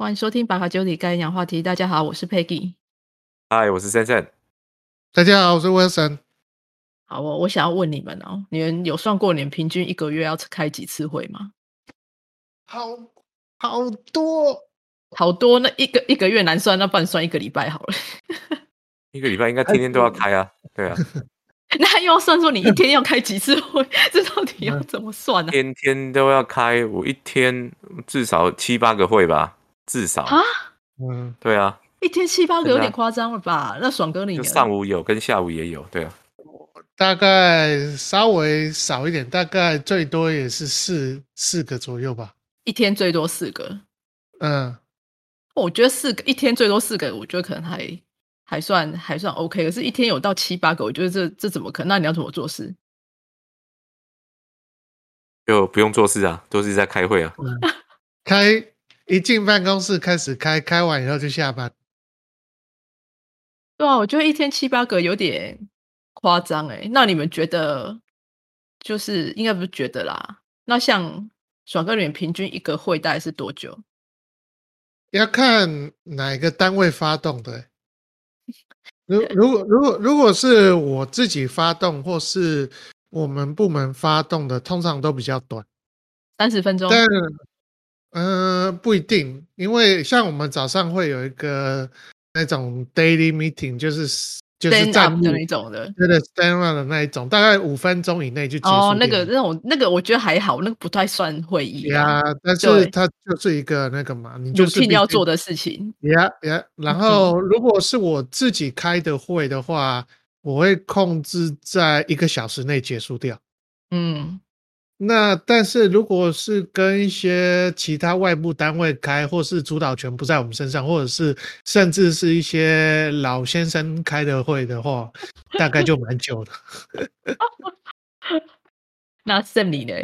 欢迎收听《百卡九里概念话题》。大家好，我是 Peggy。嗨，我是森森。大家好，我是 Wilson。好，我我想要问你们哦，你们有算过你们平均一个月要开几次会吗？好好多好多，那一个一个月难算，那不然算一个礼拜好了。一个礼拜应该天天都要开啊，对啊。那又要算说你一天要开几次会，这到底要怎么算呢？天天都要开，我一天至少七八个会吧，至少啊，嗯，对啊，一天七八个有点夸张了吧？那爽哥你就上午有跟下午也有，对啊。大概稍微少一点，大概最多也是四四个左右吧。一天最多四个，嗯，我觉得四个一天最多四个，我觉得可能还还算还算 OK。可是，一天有到七八个，我觉得这这怎么可能？那你要怎么做事？就不用做事啊，都是在开会啊。开一进办公室开始开，开完以后就下班。对啊，我觉得一天七八个有点夸张哎。那你们觉得，就是应该不是觉得啦？那像爽哥，你们平均一个会大概是多久？要看哪一个单位发动的欸。如 如果如果如果是我自己发动，或是我们部门发动的，通常都比较短。三十分钟？但嗯、呃不一定，因为像我们早上会有一个那种 daily meeting，就是就是站的那种的。对的 stand up 的那一种，大概五分钟以内就结束哦，那个那种那个，我觉得还好，那个不太算会议呀啦，但是它就是一个那个嘛，你就是要做的事情。呀呀，然后如果是我自己开的会的话，我会控制在一个小时内结束掉。嗯，那但是如果是跟一些其他外部单位开，或是主导权不在我们身上，或者是甚至是一些老先生开的会的话，大概就蛮久的。那 Sam 你呢？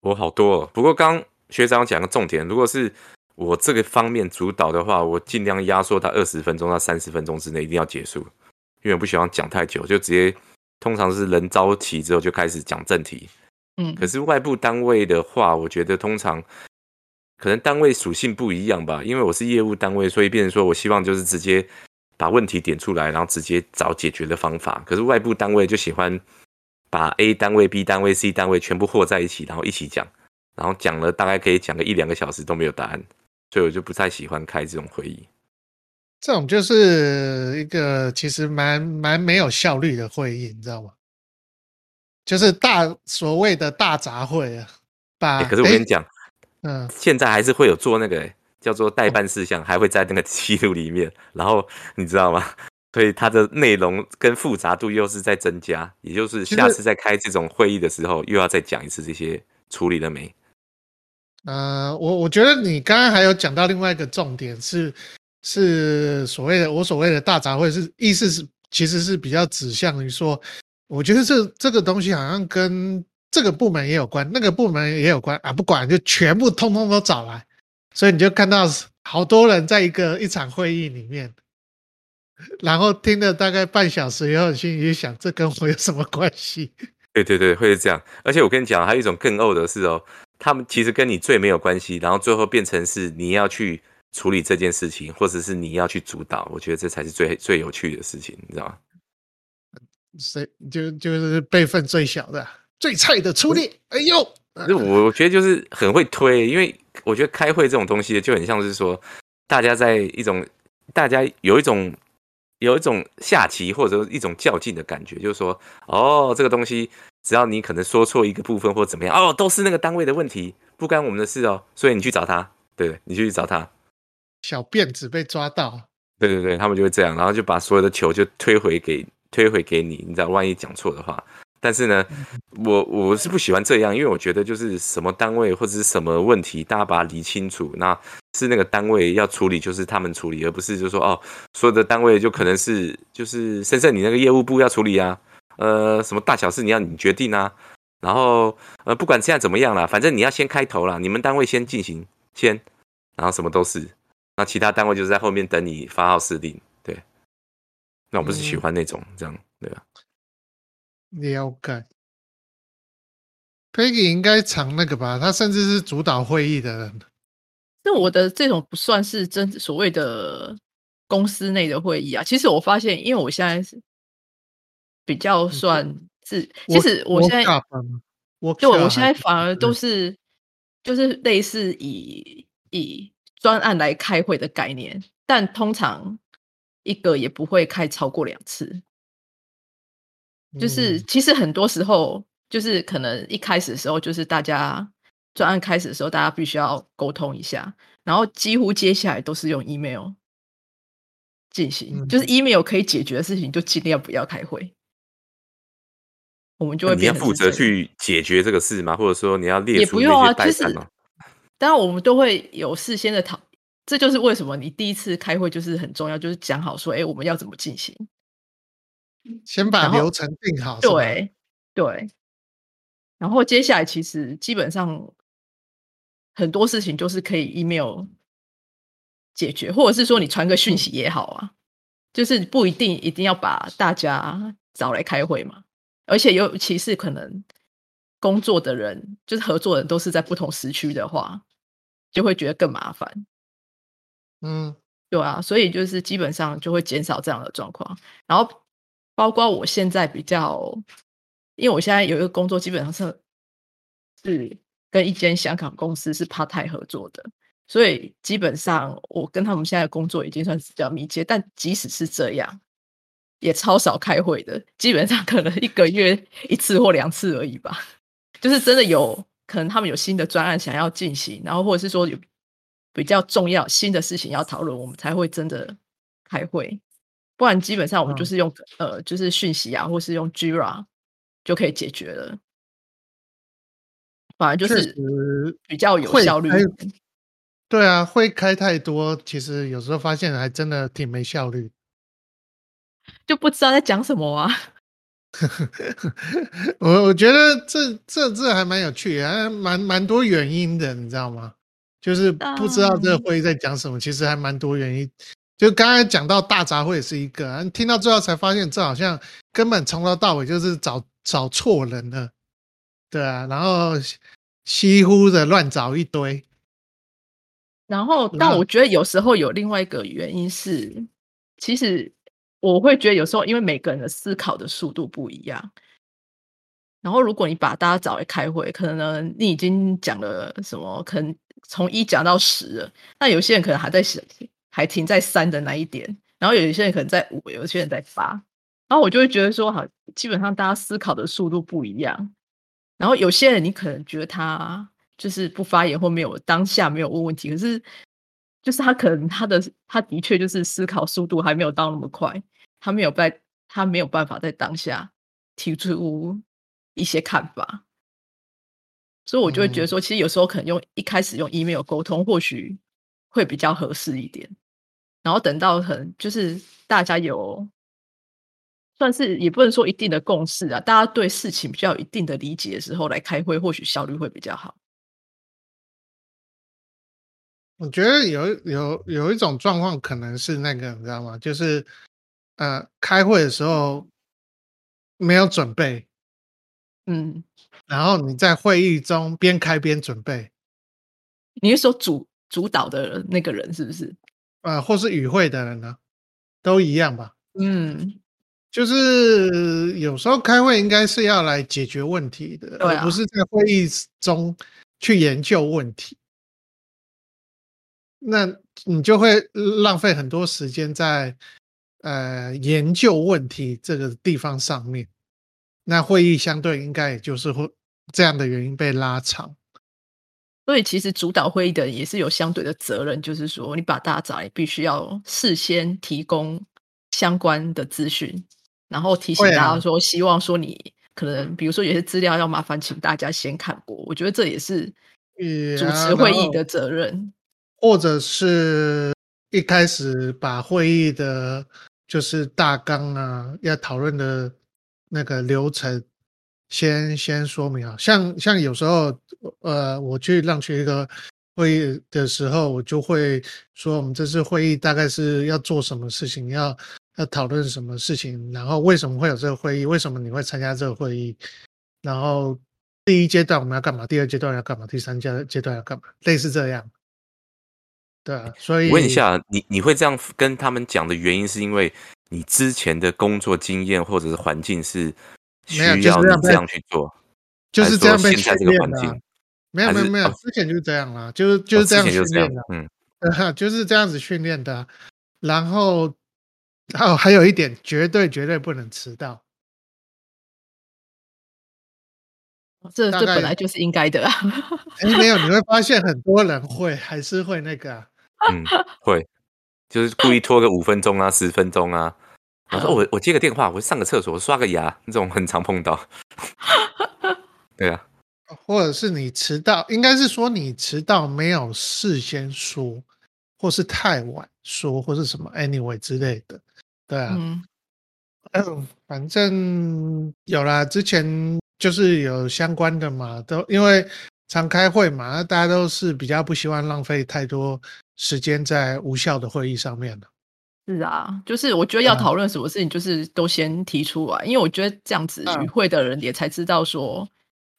我好多、哦，不过刚学长讲个重点，如果是我这个方面主导的话，我尽量压缩到二十分钟到三十分钟之内一定要结束，因为我不喜欢讲太久，就直接通常是人招齐之后就开始讲正题。嗯可是外部单位的话，我觉得通常可能单位属性不一样吧，因为我是业务单位，所以变成说我希望就是直接把问题点出来，然后直接找解决的方法。可是外部单位就喜欢把 A 单位、B 单位、C 单位全部和在一起，然后一起讲，然后讲了大概可以讲个一两个小时都没有答案，所以我就不太喜欢开这种会议。这种就是一个其实蛮蛮没有效率的会议，你知道吗？就是大所谓的大杂烩啊，把、欸可是我跟你诶，讲，嗯，现在还是会有做那个、欸叫做代办事项，还会在那个记录里面。然后你知道吗？所以它的内容跟复杂度又是在增加，也就是下次再开这种会议的时候，又要再讲一次这些处理了没？呃，我我觉得你刚刚还有讲到另外一个重点是是所谓的我所谓的大杂烩是意思是其实是比较指向于说，我觉得这这个东西好像跟这个部门也有关，那个部门也有关啊，不管就全部通通都找来，所以你就看到好多人在一个一场会议里面，然后听了大概半小时以后，心里想这跟我有什么关系？对对对，会是这样。而且我跟你讲，还有一种更呕的是哦，他们其实跟你最没有关系，然后最后变成是你要去处理这件事情，或者是你要去主导。我觉得这才是最最有趣的事情，你知道吗？谁就就是辈分最小的最菜的初恋，哎呦！可是我我觉得就是很会推，因为我觉得开会这种东西就很像是说，大家在一种大家有一种有一种下棋或者一种较劲的感觉，就是说，哦，这个东西只要你可能说错一个部分或怎么样，哦，都是那个单位的问题，不干我们的事哦，所以你去找他，对，你去找他，小辫子被抓到，对对对，他们就会这样，然后就把所有的球就推回给推回给你，你知道，万一讲错的话。但是呢，我我是不喜欢这样，因为我觉得就是什么单位或者是什么问题，大家把它理清楚，那是那个单位要处理，就是他们处理，而不是就说哦，所有的单位就可能是就是深圳你那个业务部要处理啊，呃，什么大小事你要你决定啊，然后呃，不管现在怎么样啦，反正你要先开头啦，你们单位先进行先，然后什么都是，那其他单位就是在后面等你发号施令，对。那我不是喜欢那种、这样，对吧？了解。Peggy 应该常那个吧，他甚至是主导会议的人。那我的这种不算是真所谓的公司内的会议啊。其实我发现，因为我现在是比较算是，其实我现在我对，我现在反而都是就是类似以以专案来开会的概念，但通常一个也不会开超过两次。就是其实很多时候，就是可能一开始的时候，就是大家专案开始的时候，大家必须要沟通一下，然后几乎接下来都是用 email 进行，就是 email 可以解决的事情，就尽量不要开会。我们就会你要负责去解决这个事吗？或者说你要列也不用啊，就是当然我们都会有事先的讨，这就是为什么你第一次开会就是很重要，就是讲好说，哎，我们要怎么进行。先把流程定好，对对，然后接下来其实基本上很多事情就是可以 email 解决，或者是说你传个讯息也好啊，就是不一定一定要把大家找来开会嘛。而且尤其是可能工作的人，就是合作人都是在不同时区的话，就会觉得更麻烦。嗯，对啊，所以就是基本上就会减少这样的状况，然后。包括我现在比较，因为我现在有一个工作，基本上是是跟一间香港公司是 part time 合作的，所以基本上我跟他们现在工作已经算是比较密切。但即使是这样，也超少开会的，基本上可能一个月一次或两次而已吧。就是真的有可能他们有新的专案想要进行，然后或者是说有比较重要新的事情要讨论，我们才会真的开会。不然基本上我们就是用呃，就是讯息啊，或是用 Jira 就可以解决了。反而就是比较有效率。对啊，会开太多，其实有时候发现还真的挺没效率。就不知道在讲什么啊。我我觉得这这这还蛮有趣，还蛮蛮多原因的，你知道吗？就是不知道这个会议在讲什么，其实还蛮多原因。就刚才讲到大杂烩是一个，听到最后才发现，这好像根本从头到尾就是找找错人了，对啊，然后稀乎的乱找一堆，然后但我觉得有时候有另外一个原因是，其实我会觉得有时候因为每个人的思考的速度不一样，然后如果你把大家找来开会，可能呢你已经讲了什么，可能从一讲到十了，那有些人可能还在想。还停在三的那一点，然后有一些人可能在五，有些人在八，然后我就会觉得说，好，基本上大家思考的速度不一样。然后有些人你可能觉得他就是不发言或没有当下没有问问题，可是就是他可能他的他的确就是思考速度还没有到那么快，他没有在他没有办法在当下提出一些看法，所以我就会觉得说，其实有时候可能用一开始用 email 沟通，或许会比较合适一点。然后等到很就是大家有算是也不能说一定的共识啊，大家对事情比较有一定的理解的时候来开会，或许效率会比较好。我觉得有有有一种状况可能是那个你知道吗？就是呃开会的时候没有准备，嗯，然后你在会议中边开边准备。你是说主主导的那个人是不是？呃，或是与会的人呢，都一样吧。嗯，就是有时候开会应该是要来解决问题的，而不是在会议中去研究问题。那你就会浪费很多时间在呃研究问题这个地方上面。那会议相对应该也就是会这样的原因被拉长。所以其实主导会议的人也是有相对的责任，就是说你把大家找来，必须要事先提供相关的资讯，然后提醒大家说，希望说你可能比如说有些资料要麻烦，请大家先看过。我觉得这也是主持会议的责任，或者是一开始把会议的就是大纲啊，要讨论的那个流程。先先说明啊，像像有时候，呃，我去让去一个会议的时候，我就会说，我们这次会议大概是要做什么事情，要要讨论什么事情，然后为什么会有这个会议，为什么你会参加这个会议，然后第一阶段我们要干嘛，第二阶段要干嘛，第三阶阶段要干嘛，类似这样。对啊，所以问一下，你你会这样跟他们讲的原因，是因为你之前的工作经验或者是环境是需没有就是要这样被你这样去做，就是这样被训还是说现在这个练的啊、环境没有没有没有，之前就是这样啦，就是就是这样哦之前就是这样训练的，，嗯，就是这样子训练的啊。然后还有还有一点，绝对绝对不能迟到。这这本来就是应该的啊。哎，没有，你会发现很多人会还是会那个啊、嗯，会，就是故意拖个五分钟啊、十分钟啊。然后说我我接个电话，我上个厕所，我刷个牙，这种很常碰到。对啊，或者是你迟到，应该是说你迟到没有事先说，或是太晚说，或是什么 anyway 之类的，对啊，嗯，嗯，反正有啦，之前就是有相关的嘛，都因为常开会嘛，那大家都是比较不希望浪费太多时间在无效的会议上面的。是啊，就是我觉得要嗯讨论什么事情，就是都先提出来，因为我觉得这样子嗯与会的人也才知道说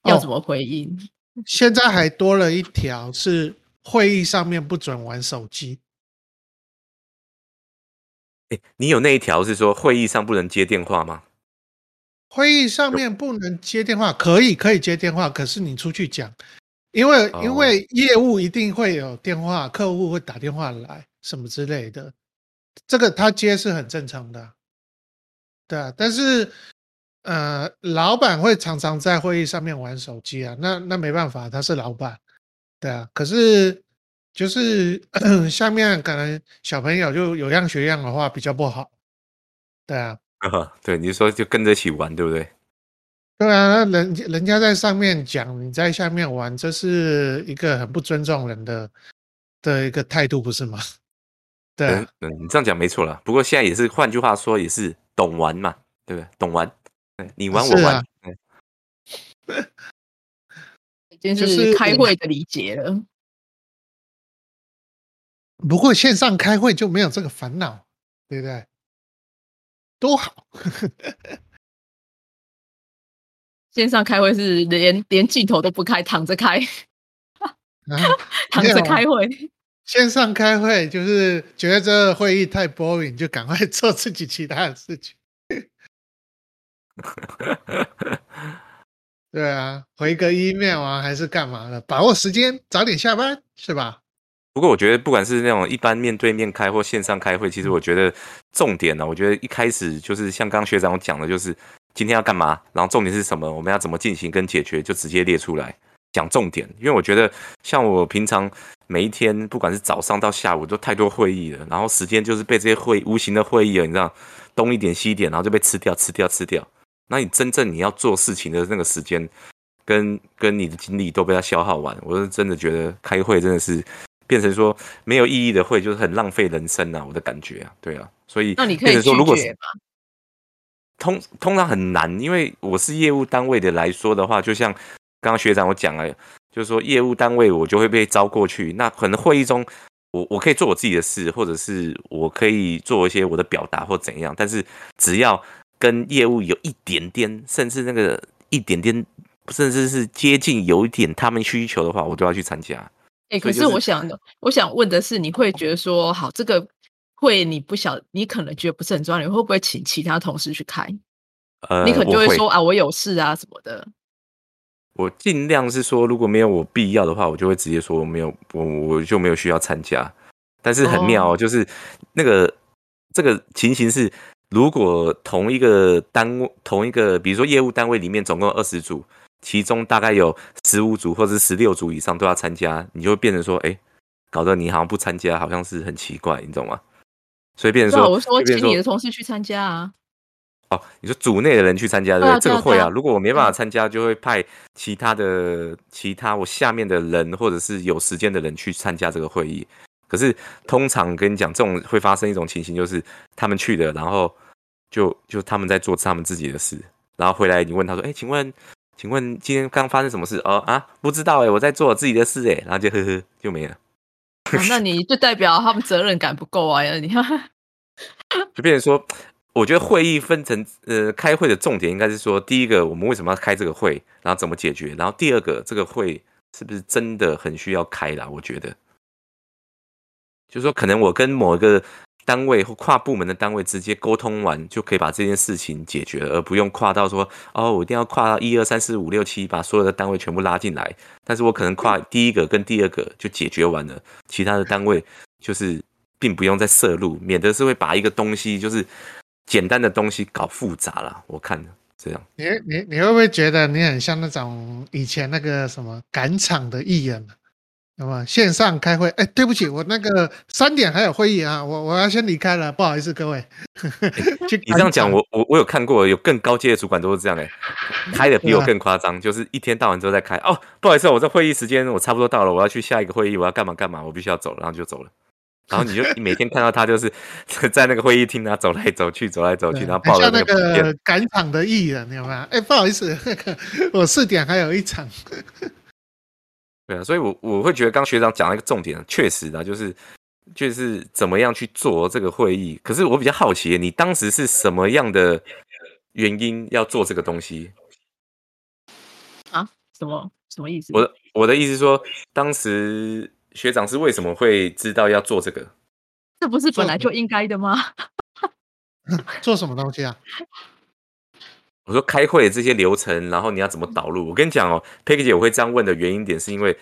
要哦怎么回应。现在还多了一条是会议上面不准玩手机。哎，你有那一条是说会议上不能接电话吗？会议上面不能接电话，可以可以接电话，可是你出去讲，因为哦因为业务一定会有电话，客户会打电话来什么之类的，这个他接是很正常的啊，对啊，但是呃，老板会常常在会议上面玩手机啊，那那没办法，他是老板，对啊，可是就是 下面可能小朋友就有样学样的话比较不好，对啊。对，你是说就跟着一起玩，对不对？对啊，那人人家在上面讲，你在下面玩，这是一个很不尊重人的的一个态度，不是吗？对嗯啊，嗯，你这样讲没错了。不过现在也是，换句话说，也是懂玩嘛，对不对？懂玩，对你玩我玩是啊，对已经就是是开会的理解了。不过线上开会就没有这个烦恼，对不对？多好，线上开会是连连镜头都不开，躺着开，啊！躺着开会。线上开会就是觉得这个会议太 boring，就赶快 做自己其他的事情。对啊，回个 email 啊，还是干嘛的？把握时间，早点下班，是吧？不过我觉得，不管是那种一般面对面开或线上开会，其实我觉得重点呢、我觉得一开始就是像刚刚学长讲的，就是今天要干嘛，然后重点是什么，我们要怎么进行跟解决，就直接列出来讲重点。因为我觉得，像我平常每一天，不管是早上到下午，都太多会议了，然后时间就是被这些会无形的会议了，你知道，东一点西一点，然后就被吃掉、吃掉、吃掉。那你真正你要做事情的那个时间，跟跟你的精力都被它消耗完，我是真的觉得开会真的是变成说没有意义的会，就是很浪费人生啊，我的感觉啊，对啊，所以那你可以说，如果是绝吗？通通常很难，因为我是业务单位的来说的话，就像刚刚学长我讲了，就是说业务单位我就会被招过去，那可能会议中我我可以做我自己的事，或者是我可以做一些我的表达或怎样，但是只要跟业务有一点点，甚至那个一点点，甚至是接近有一点他们需求的话，我都要去参加。哎、可是是我想的，我想问的是，你会觉得说，好，这个会你不晓，你可能觉得不是很重要，你会不会请其他同事去开？呃，你可能就我会说啊，我有事啊什么的。我尽量是说，如果没有我必要的话，我就会直接说我没有，我我就没有需要参加。但是很妙、哦，就是那个这个情形是，如果同一个单位、同一个，比如说业务单位里面总共二十组，其中大概有十五组或者是十六组以上都要参加，你就会变成说，哎，搞得你好像不参加，好像是很奇怪，你懂吗？所以变成对啊，说，我说就变成请你的同事去参加啊。哦，你说组内的人去参加，对不对？这个会啊，如果我没办法嗯参加，就会派其他的其他我下面的人，或者是有时间的人去参加这个会议。可是通常跟你讲，这种会发生一种情形，就是他们去的，然后就就他们在做他们自己的事，然后回来你问他说：“哎，请问，请问今天刚发生什么事？”哦啊，不知道哎，我在做我自己的事哎，然后就呵呵就没了。啊那你就代表他们责任感不够啊！你看，就变成说，我觉得会议分成呃，开会的重点应该是说，第一个我们为什么要开这个会，然后怎么解决，然后第二个这个会是不是真的很需要开啦？我觉得，就是说可能我跟某一个单位或跨部门的单位直接沟通完，就可以把这件事情解决了，而不用跨到说哦，我一定要跨到一二三四五六七，把所有的单位全部拉进来。但是我可能跨第一个跟第二个就解决完了，其他的单位就是并不用再涉入，免得是会把一个东西就是简单的东西搞复杂了。我看这样，你你你会不会觉得你很像那种以前那个什么赶场的艺人？那么线上开会，哎，对不起，我那个三点还有会议啊，我我要先离开了，不好意思各位。你这样讲，我我我有看过，有更高阶的主管都是这样哎，开的比我更夸张，就是一天到晚都在开。哦，不好意思，我这会议时间我差不多到了，我要去下一个会议，我要干嘛干嘛，我必须要走，然后就走了。然后 你就每天看到他就是 在那个会议厅啊走来走去，走来走去，然后抱着那个赶场的艺人，有没有？哎，不好意思，那个我四点还有一场。对啊，所以，我我会觉得刚学长讲了一个重点，确实啊，就是就是怎么样去做这个会议。可是我比较好奇，你当时是什么样的原因要做这个东西？啊？什么什么意思？我的我的意思说，当时学长是为什么会知道要做这个？这不是本来就应该的吗？做什么东西啊？我说开会这些流程，然后你要怎么导入？我跟你讲哦，Peggy 姐，我会这样问的原因点是因为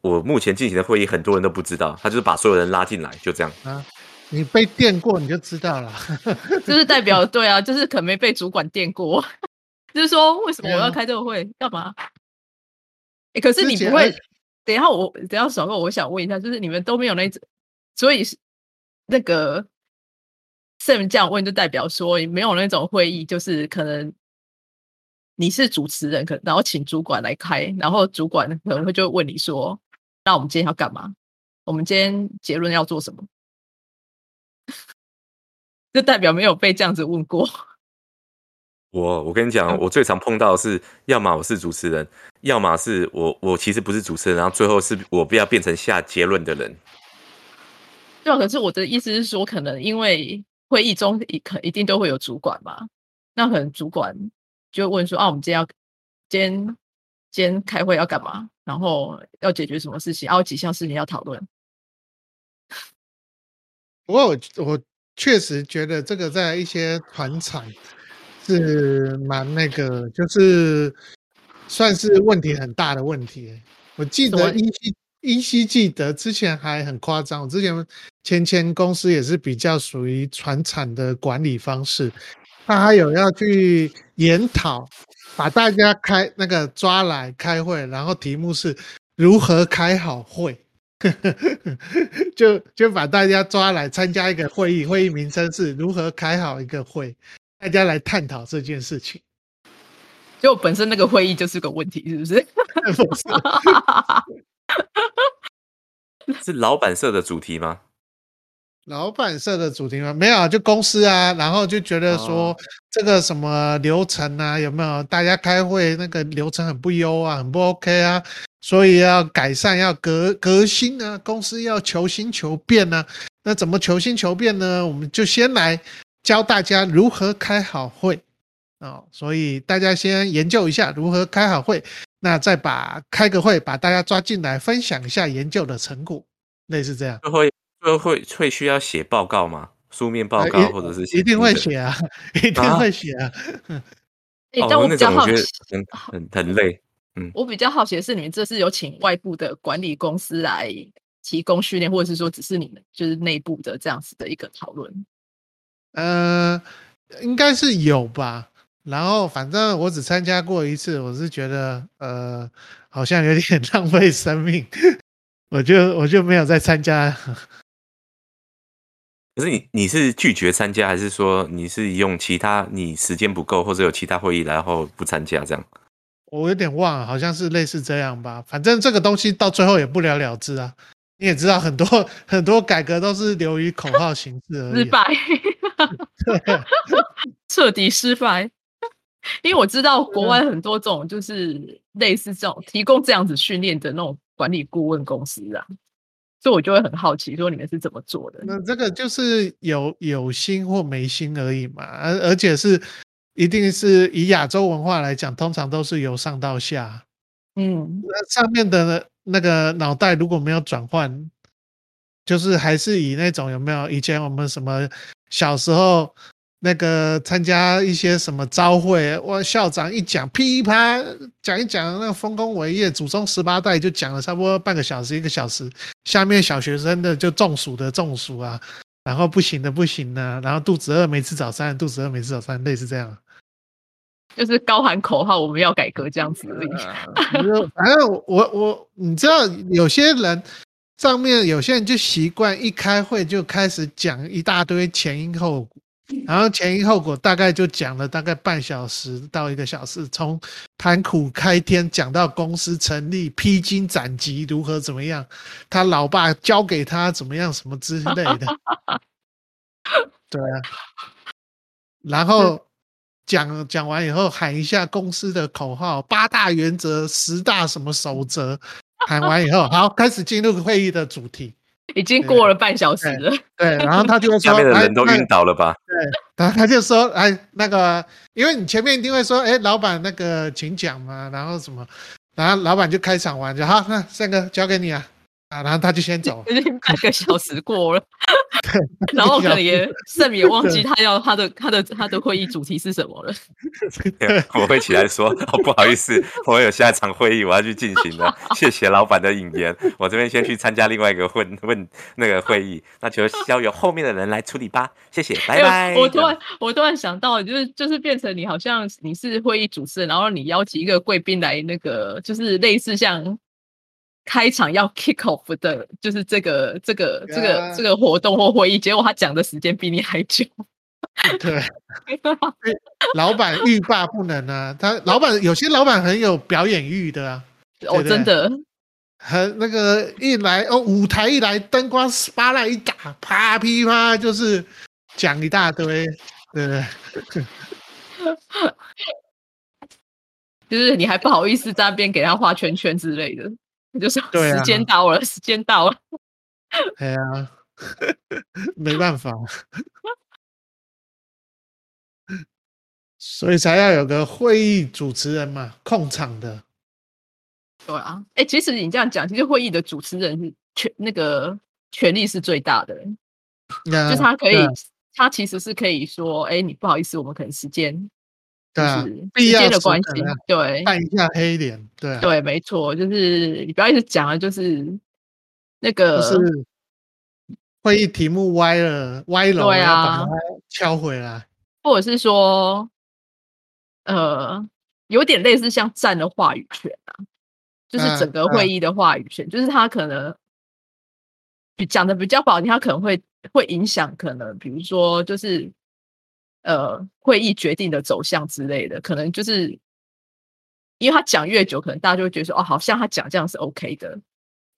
我目前进行的会议很多人都不知道，他就是把所有人拉进来，就这样啊。你被电过你就知道了，就是代表对啊，就是可能没被主管电过，就是说为什么我要开这个会干嘛？哎，可是你不会，等一下我等下爽哥，我想问一下，就是你们都没有那种，所以是那个 Sam 这样问，就代表说没有那种会议，就是可能。你是主持人，可然后请主管来开，然后主管可能会就问你说：“那我们今天要干嘛？我们今天结论要做什么？” 就代表没有被这样子问过。我我跟你讲，我最常碰到的是，要么我是主持人，要么是我我其实不是主持人，然后最后是我不要变成下结论的人。对啊，可是我的意思是说，可能因为会议中一可一定都会有主管嘛，那可能主管。就问说啊，我们今天要今天今天开会要干嘛？然后要解决什么事情？啊，有几项事情要讨论。不过我我确实觉得这个在一些团场是蛮那个，就是算是问题很大的问题。我记得依稀依稀记得之前还很夸张，我之前前前公司也是比较属于传产的管理方式。他还有要去研讨，把大家开那个抓来开会，然后题目是如何开好会，就就把大家抓来参加一个会议，会议名称是如何开好一个会，大家来探讨这件事情。就本身那个会议就是个问题，是不是？是老板设的主题吗？老板设的主题吗？没有，就公司啊，然后就觉得说这个什么流程啊，有没有大家开会那个流程很不优啊，很不 OK 啊，所以要改善，要革革新啊，公司要求新求变啊。那怎么求新求变呢？我们就先来教大家如何开好会哦。所以大家先研究一下如何开好会，那再把开个会，把大家抓进来分享一下研究的成果，类似这样。会会会需要写报告吗？书面报告或者是 一定会写啊，一定会写啊。哎，但我比较好奇，很很累。嗯，我比较好奇的是，你们这是有请外部的管理公司来提供训练，或者是说只是你们就是内部的这样子的一个讨论？呃，应该是有吧。然后反正我只参加过一次，我是觉得呃，好像有点 浪费生命，我就我就没有再参加。可是你你是拒绝参加，还是说你是用其他你时间不够，或者有其他会议，然后不参加这样？我有点忘了，好像是类似这样吧。反正这个东西到最后也不了了之啊。你也知道，很多很多改革都是流于口号形式而已，失败，彻底失败。因为我知道国外很多种就是类似这种提供这样子训练的那种管理顾问公司啊。所以，我就会很好奇，说你们是怎么做的？那这个就是有有心或没心而已嘛，而而且是一定是以亚洲文化来讲，通常都是由上到下。嗯，那上面的那个脑袋如果没有转换，就是还是以那种有没有以前我们什么小时候那个参加一些什么招会，哇，校长一讲噼啪讲一讲那个丰功伟业，祖宗十八代就讲了差不多半个小时一个小时，下面小学生的就中暑的中暑啊，然后不行的不行啊，然后肚子饿没吃早餐，肚子饿没吃早餐，类似这样。就是高喊口号，我们要改革这样子而已。反正我我你知道，有些人上面有些人就习惯一开会就开始讲一大堆前因后果，然后前因后果大概就讲了大概半小时到一个小时，从盘古开天讲到公司成立、披荆斩棘如何怎么样，他老爸教给他怎么样什么之类的。对啊，然后。讲讲完以后，喊一下公司的口号，八大原则、十大什么守则。喊完以后，好，开始进入会议的主题。已经过了半小时了。对，然后他就说：“下面的人都晕倒了吧？”对，然后他就说：“哎，那个，因为你前面一定会说，哎，老板那个请讲嘛，然后什么，然后老板就开场完就好，那三哥交给你啊。”啊，然后他就先走，已经半个小时过了，然后可能也盛也忘记他要他的他的他的会议主题是什么了。我会起来说：“哦，不好意思，我有下一场会议，我要去进行了。谢谢老板的引言，我这边先去参加另外一个问问那个会议，那就交由后面的人来处理吧。谢谢，拜拜。”我突然我突然想到，就是就是变成你好像你是会议主持人，然后你邀请一个贵宾来，那个就是类似像。开场要 kick off 的，就是这个这个这个这个活动或会议，结果他讲的时间比你还久。对，老板欲罢不能啊！他老板有些老板很有表演欲的啊。哦，真的，很那个一来哦，舞台一来，灯光 spotlight 一打，啪噼啪就是讲一大堆，对不对？就是你还不好意思在那边给他画圈圈之类的。就是时间到了，时间到了。哎呀，没办法，所以才要有个会议主持人嘛，控场的。对啊，哎，其实你这样讲，其实会议的主持人是权那个权力是最大的，就是他可以，他其实是可以说，哎，你不好意思，我们可能时间。对啊，必要的关系，对，看一下黑脸，对，对，没错，就是你不要一直讲啊，就是那个，是会议题目歪了，歪了，对啊，把它敲回来，或者是说，呃，有点类似像占了话语权啊，就是整个会议的话语权，就是他可能比讲的比较不好听，他可能会会影响，可能比如说就是。呃，会议决定的走向之类的，可能就是因为他讲越久，可能大家就会觉得说，哦，好像他讲这样是 OK 的，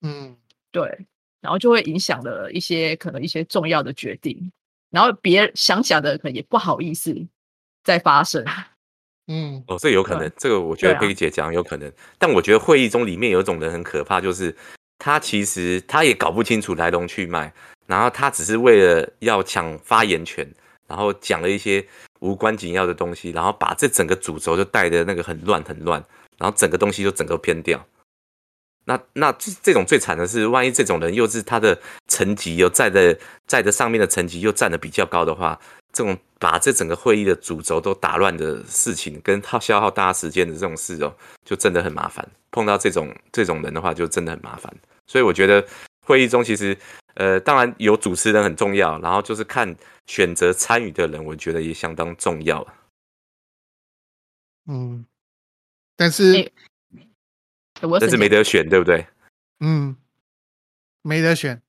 嗯，对，然后就会影响了一些可能一些重要的决定，然后别想讲的可能也不好意思再发生，嗯，哦，这有可能，这个我觉得佩姐讲有可能，但我觉得会议中里面有一种人很可怕，就是他其实他也搞不清楚来龙去脉，然后他只是为了要抢发言权。然后讲了一些无关紧要的东西，然后把这整个主轴就带的那个很乱很乱，然后整个东西就整个偏掉。那那这这种最惨的是，万一这种人又是他的层级又在的在的上面的层级又站的比较高的话，这种把这整个会议的主轴都打乱的事情，跟他消耗大家时间的这种事哦，就真的很麻烦。碰到这种这种人的话，就真的很麻烦。所以我觉得会议中其实。呃，当然有主持人很重要，然后就是看选择参与的人，我觉得也相当重要。嗯，但是，但是没得选，对不对？嗯，没得选。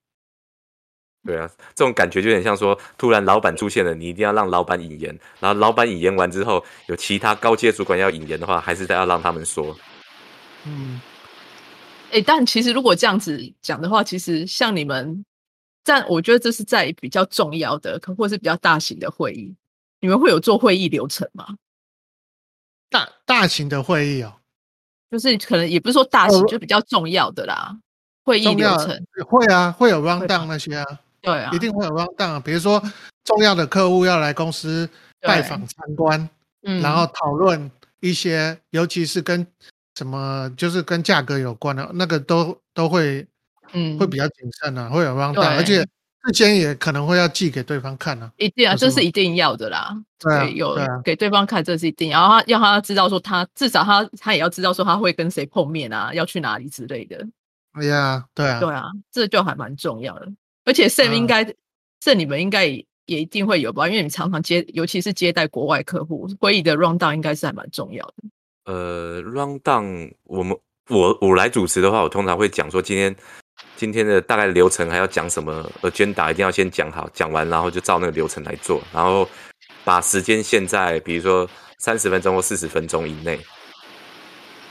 对啊，这种感觉就有点像说，突然老板出现了，你一定要让老板引言，然后老板引言完之后，有其他高阶主管要引言的话，还是得要让他们说。嗯，哎，但其实如果这样子讲的话，其实像你们。但我觉得这是在比较重要的，可或是比较大型的会议，你们会有做会议流程吗？大大型的会议哦，就是可能也不是说大型，就比较重要的啦。会议流程会啊，会有 round down 那些啊，对啊，一定会有 round down。比如说重要的客户要来公司拜访参观，嗯，然后讨论一些，尤其是跟什么就是跟价格有关的那个，都都会嗯，会比较谨慎啊，会有 round down，而且事先也可能会要寄给对方看啊。一定啊，这是一定要的啦。对啊，有对啊，给对方看，这是一定，然后他要他知道说他至少他他也要知道说他会跟谁碰面啊，要去哪里之类的。哎呀，对啊，对啊，这就还蛮重要的。而且 Sam 嗯应该，这你们应该也也一定会有吧？因为你们常常接，尤其是接待国外客户，会议的 round down 应该是还蛮重要的。呃，round down，我们我我来主持的话，我通常会讲说今天今天的大概流程还要讲什么，agenda 一定要先讲好，讲完然后就照那个流程来做，然后把时间限在比如说三十分钟或四十分钟以内。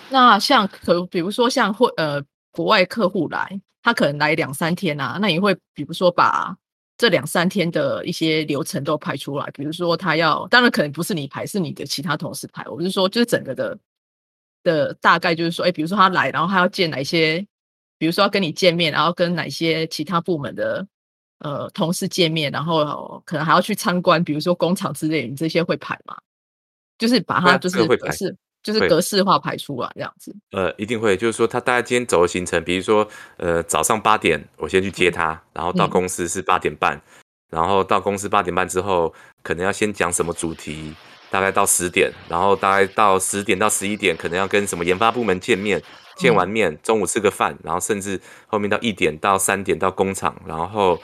那像可比如说像会呃国外客户来，他可能来两三天啊，那你会比如说把这两三天的一些流程都排出来，比如说他要，当然可能不是你排，是你的其他同事排。我是说，就是整个的的大概就是说，哎，比如说他来，然后他要见哪一些，比如说要跟你见面，然后跟哪些其他部门的呃同事见面，然后可能还要去参观，比如说工厂之类，你这些会排吗？就是把它就是会排格式，就是格式化排出来这样子。呃，一定会，就是说他大概今天走的行程，比如说，呃，早上八点我先去接他，然后到嗯公司是八点半，然后到公司八点半之后，可能要先讲什么主题，大概到十点，然后大概到十点到十一点，可能要跟什么研发部门见面，见完面中午吃个饭，然后甚至后面到一点到三点到工厂，然后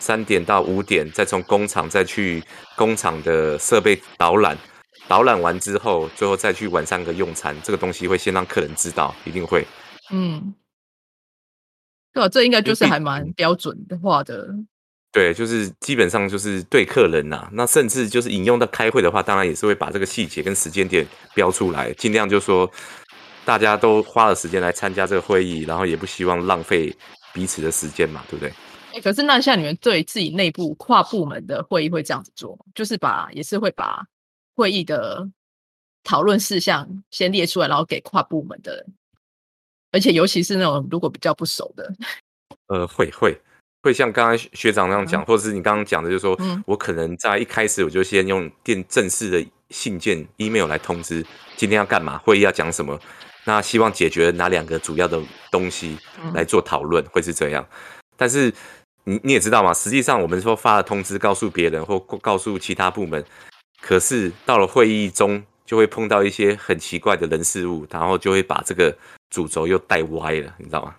三点到五点再从工厂再去工厂的设备导览。导览完之后，最后再去晚上个用餐，这个东西会先让客人知道，一定会。嗯，对啊，这应该就是还蛮标准的化的。对，就是基本上就是对客人呐、那甚至就是引用到开会的话，当然也是会把这个细节跟时间点标出来，尽量就说大家都花了时间来参加这个会议，然后也不希望浪费彼此的时间嘛，对不对？哎，可是那像你们对自己内部跨部门的会议会这样子做吗？就是把也是会把会议的讨论事项先列出来，然后给跨部门的人，而且尤其是那种如果比较不熟的，呃，会会会像刚刚学长那样讲，或者是你刚刚讲的，就是说、嗯我可能在一开始我就先用电正式的信件、email 来通知今天要干嘛，会议要讲什么，那希望解决哪两个主要的东西嗯来做讨论，会是这样。但是你你也知道嘛，实际上我们说发了通知告诉别人或告诉其他部门，可是到了会议中就会碰到一些很奇怪的人事物，然后就会把这个主轴又带歪了，你知道吗？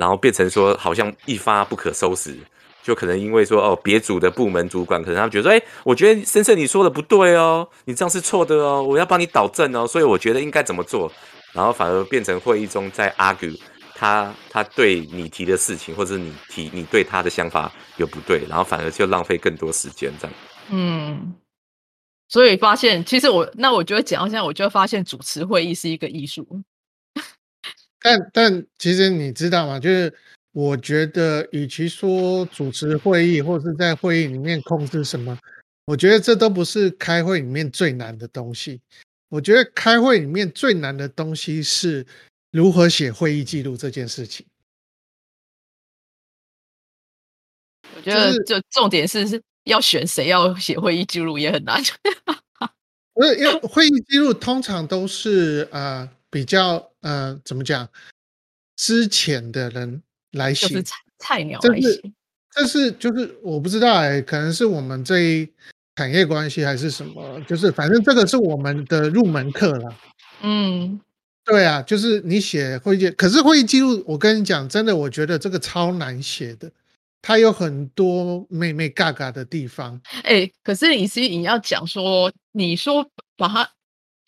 然后变成说好像一发不可收拾，就可能因为说哦，别组的部门主管可能他们觉得说，哎，我觉得先生你说的不对哦，你这样是错的哦，我要帮你导正哦，所以我觉得应该怎么做，然后反而变成会议中在 argue 他他对你提的事情，或者是你提你对他的想法有不对，然后反而就浪费更多时间这样。嗯，所以发现其实我那我觉得讲到现在，我就会发现主持会议是一个艺术。但但其实你知道吗？就是我觉得，与其说主持会议或是在会议里面控制什么，我觉得这都不是开会里面最难的东西。我觉得开会里面最难的东西是如何写会议记录这件事情。我觉得就重点是是要选谁要写会议记录也很难。不是因为会议记录通常都是呃比较呃怎么讲之前的人来写，就是菜菜鸟来写。但是就是我不知道哎、可能是我们这一产业关系还是什么，就是反正这个是我们的入门课了。嗯，对啊，就是你写会议，可是会议记录，我跟你讲，真的，我觉得这个超难写的，它有很多妹妹嘎嘎的地方。哎、可是你是你要讲说，你说把它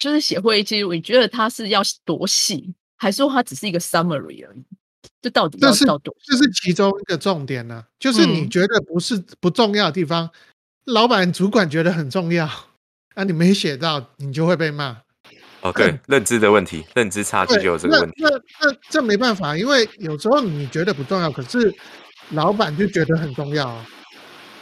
就是写会议记录，你觉得它是要多细，还是说它只是一个 summary 而已？这到底这是要到多？这是其中一个重点呢、就是你嗯觉得不是不重要的地方，老板主管觉得很重要，啊，你没写到，你就会被骂。哦，对，认知的问题，认知差距，就有这个问题。那那那这没办法，因为有时候你觉得不重要，可是老板就觉得很重要啊，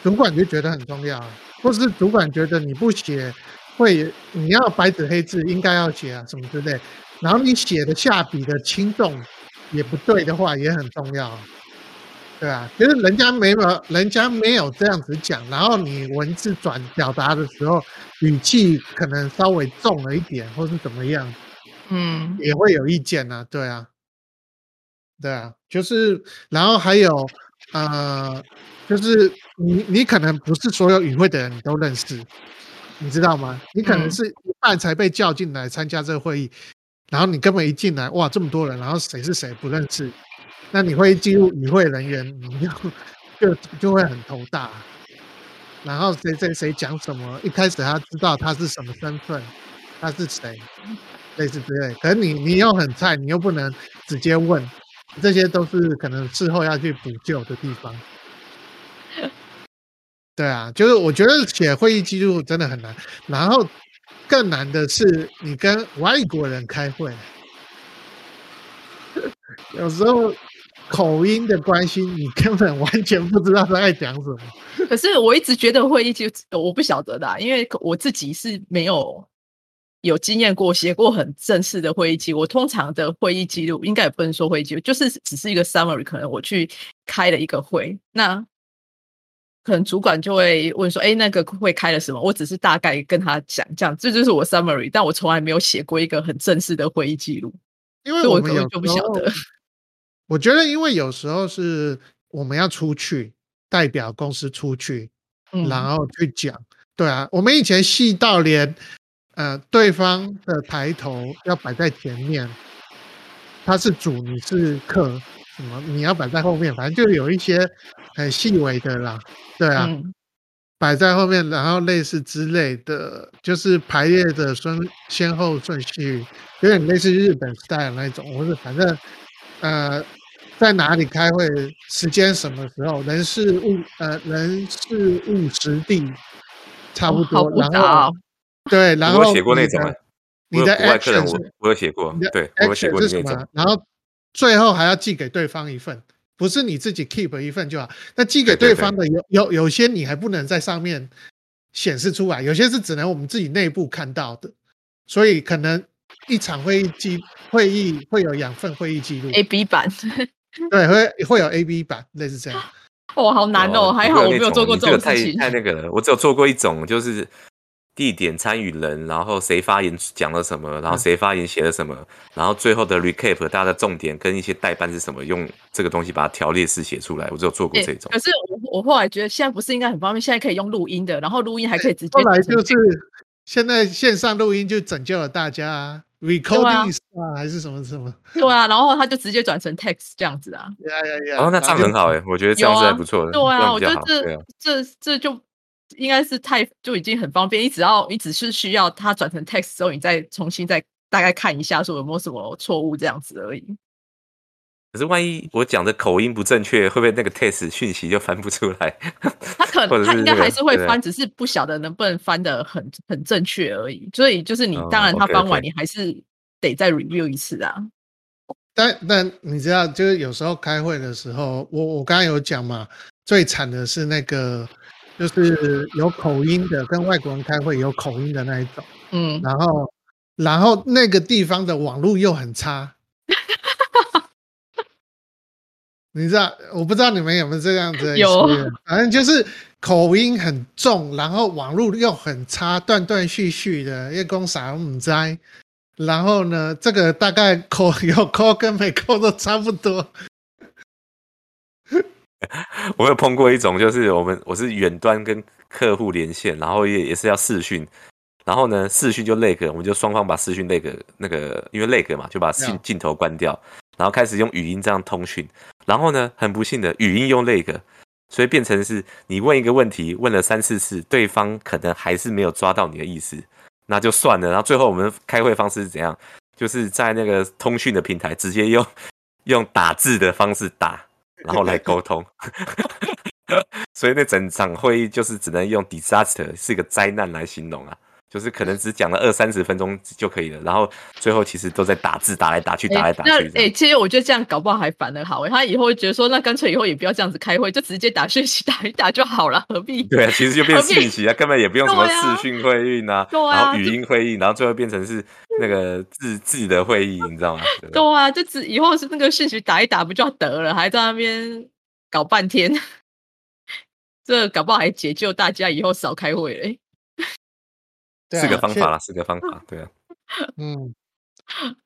主管就觉得很重要啊，或是主管觉得你不写会，你要白纸黑字应该要写啊，什么之类，然后你写的下笔的轻重也不对的话，也很重要啊。对啊，就是人家没有，人家没有这样子讲，然后你文字转表达的时候，语气可能稍微重了一点，或是怎么样，嗯，也会有意见啊、对啊，对啊，就是然后还有呃，就是你你可能不是所有语会的人你都认识，你知道吗？你可能嗯是一半才被叫进来参加这个会议，然后你根本一进来，哇，这么多人，然后谁是谁不认识，那你会进入与会人员，你 就就就会很头大。然后谁谁谁讲什么，一开始他知道他是什么身份，他是谁，类似之类。可是你你又很菜，你又不能直接问，这些都是可能事后要去补救的地方。对啊，就是我觉得写会议记录真的很难，然后更难的是你跟外国人开会，有时候口音的关系，你根本完全不知道他在讲什么。可是我一直觉得会议记录，我不晓得的啊、因为我自己是没有有经验过写过很正式的会议记录。我通常的会议记录应该也不能说会议记录，就是只是一个 summary。可能我去开了一个会，那可能主管就会问说：“哎，那个会开了什么？”我只是大概跟他讲，这样这就是我 summary，但我从来没有写过一个很正式的会议记录，因为我们有我根本就不晓得。我觉得，因为有时候是我们要出去代表公司出去，嗯，然后去讲。对啊，我们以前细到连呃对方的抬头要摆在前面，他是主，你是客，什么你要摆在后面，反正就有一些很细微的啦。对啊，嗯摆在后面，然后类似之类的，就是排列的顺先后顺序，有点类似日本 style 那一种，或者反正呃在哪里开会，时间什么时候，人事物呃人事物时地差不多，然后哦。对，然后我写过那你的种欸你的我有国外客人 action 我我有写过，对我有写过那什么，？然后最后还要寄给对方一份，不是你自己 keep 一份就好。那寄给对方的有有有些你还不能在上面显示出来，有些是只能我们自己内部看到的，所以可能一场会议记会议会有两份会议记录，A B 版，对，会会有 A B 版，类似这样。哇，好难哦！还好我没有做过这种事情。太那个了。我只有做过一种，就是地点、参与人，然后谁发言讲了什么，然后谁发言写了什么，然后最后的 recap 大家的重点跟一些代办是什么，用这个东西把它条列式写出来。我只有做过欸这种可。是我我后来觉得现在不是应该很方便，现在可以用录音的，然后录音还可以直接后来就是现在线上录音就拯救了大家啊，recording 啊还是什么什么，对啊，然后他就直接转成 text 这样子啊。呀呀呀，哦，那这样很好哎、我觉得这样子还不错的，对啊，这样我觉得比较好。对啊，这这这就应该是太就已经很方便，你只要你只是需要它转成 text 之后，你再重新再大概看一下说有没有什么错误这样子而已。可是万一我讲的口音不正确，会不会那个 text 讯息就翻不出来？他可他应该还是会翻，只是不晓得能不能翻的很很正确而已。所以就是你哦当然他翻完，你还是得再 review 一次啊。但但你知道，就是有时候开会的时候，我我刚刚有讲嘛，最惨的是那个就是有口音的，跟外国人开会有口音的那一种，嗯，然后然后那个地方的网络又很差。你知道，我不知道你们有没有这样子的有反正就是口音很重，然后网络又很差，断断续续的，一公啥唔知。然后呢，这个大概扣有扣跟没扣都差不多。我有碰过一种，就是我们我是远端跟客户连线，然后也也是要视讯，然后呢视讯就 lag，我们就双方把视讯 lag 那个因为 lag 嘛，就把镜镜头关掉，然后开始用语音这样通讯，然后呢很不幸的语音用 lag，所以变成是你问一个问题问了三四次，对方可能还是没有抓到你的意思，那就算了，然后最后我们开会方式是怎样？就是在那个通讯的平台直接用用打字的方式打，然后来沟通。所以那整场会议就是只能用 disaster 是一个灾难来形容啊，就是可能只讲了二三十分钟就可以了，然后最后其实都在打字打来打去，打来打去这样。其实我觉得这样搞不好还反而好、欸。他以后会觉得说，那干脆以后也不要这样子开会，就直接打讯息打一打就好了，何必？对啊，其实就变讯息啊，根本也不用什么视讯 会议啊，啊然后语音会议，然后最后变成是那个字字的会议，你知道吗？对啊，就只以后是那个讯息打一打不就得了，还在那边搞半天，这搞不好还解救大家以后少开会嘞。对啊是个方法啦，四个方法，对啊。嗯，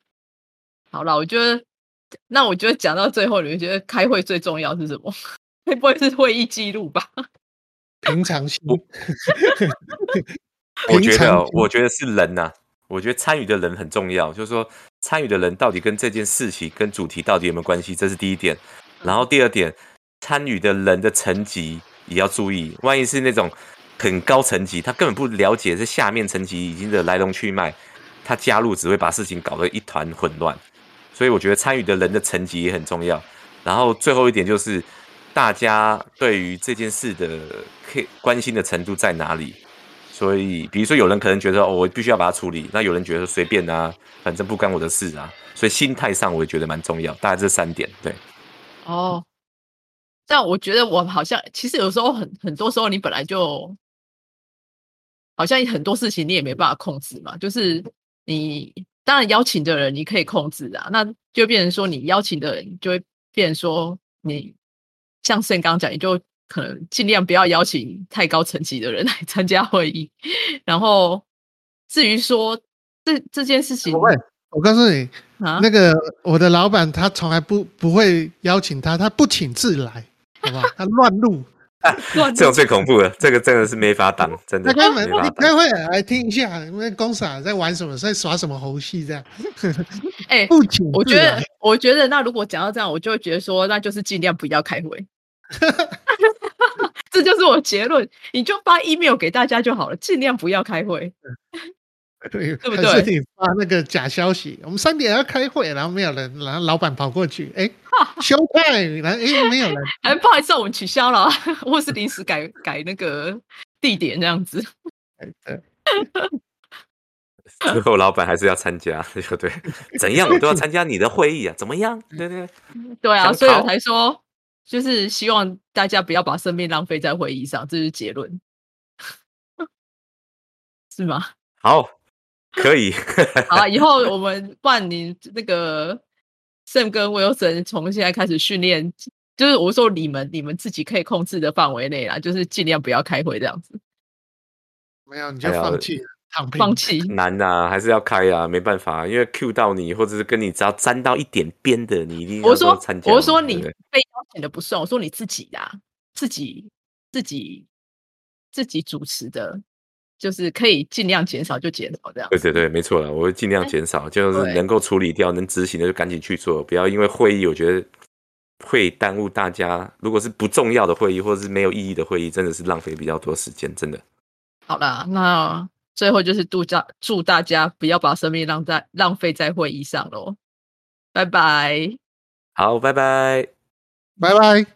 好了，我觉得那我觉得讲到最后，你们觉得开会最重要是什么？会不会是会议记录吧？平常心。我觉得，我觉得是人呐、我觉得参与的人很重要，就是说参与的人到底跟这件事情、跟主题到底有没有关系，这是第一点。然后第二点，参与的人的层级也要注意，万一是那种很高层级，他根本不了解这下面层级已经的来龙去脉，他加入只会把事情搞得一团混乱。所以我觉得参与的人的层级也很重要。然后最后一点就是，大家对于这件事的关心的程度在哪里？所以，比如说有人可能觉得哦，我必须要把它处理，那有人觉得随便啊，反正不干我的事啊。所以心态上我也觉得蛮重要，大概这三点。对，哦，但我觉得我好像其实有时候很很多时候你本来就好像很多事情你也没办法控制嘛，就是你当然邀请的人你可以控制啊，那就变成说你邀请的人就会变成说你像盛刚刚讲，你就可能尽量不要邀请太高层级的人来 参加会议，然后至于说这这件事情我会，我告诉你，啊，那个我的老板他从来不不会邀请他，他不请自来，好吧？他乱录，乱 这种最恐怖了，这个真的是没法挡，真的他开门。你开会来听一下，那公傻在玩什么，在耍什么猴戏这样，哎、我觉得，我觉得那如果讲到这样，我就会觉得说，那就是尽量不要开会。这就是我结论，你就发 email 给大家就好了，尽量不要开会。对 对不还是对你发那个假消息，我们三点要开会，然后没有人，然后老板跑过去，哎，休派，然后哎没有人，哎，不好意思，我们取消了，或是临时改改那个地点这样子。哎对最后老板还是要参加，对不对？怎样我都要参加你的会议啊？怎么样？对对对，对啊，所以我才说，就是希望大家不要把生命浪费在会议上，这是结论，是吗？好，可以。好啊，以后我们万你那个 Sam 跟 Wilson 从现在开始训练，就是我说你们你们自己可以控制的范围内啦，就是尽量不要开会这样子，没有你就放弃了，放弃。难呐、还是要开啊，没办法，因为 Q 到你，或者是跟你只要沾到一点边的，你一定要我说参加。我说你被邀请的不算，我说你自己啦，自己自己自己主持的，就是可以尽量减少就减少这样子。对对对，没错了，我会尽量哎减少，就是能够处理掉、能执行的就赶紧去做，不要因为会议，我觉得会耽误大家。如果是不重要的会议，或者是没有意义的会议，真的是浪费比较多时间，真的。好啦，那最后就是祝大祝大家不要把生命浪在浪费在会议上喽，拜拜。好，拜拜。拜拜。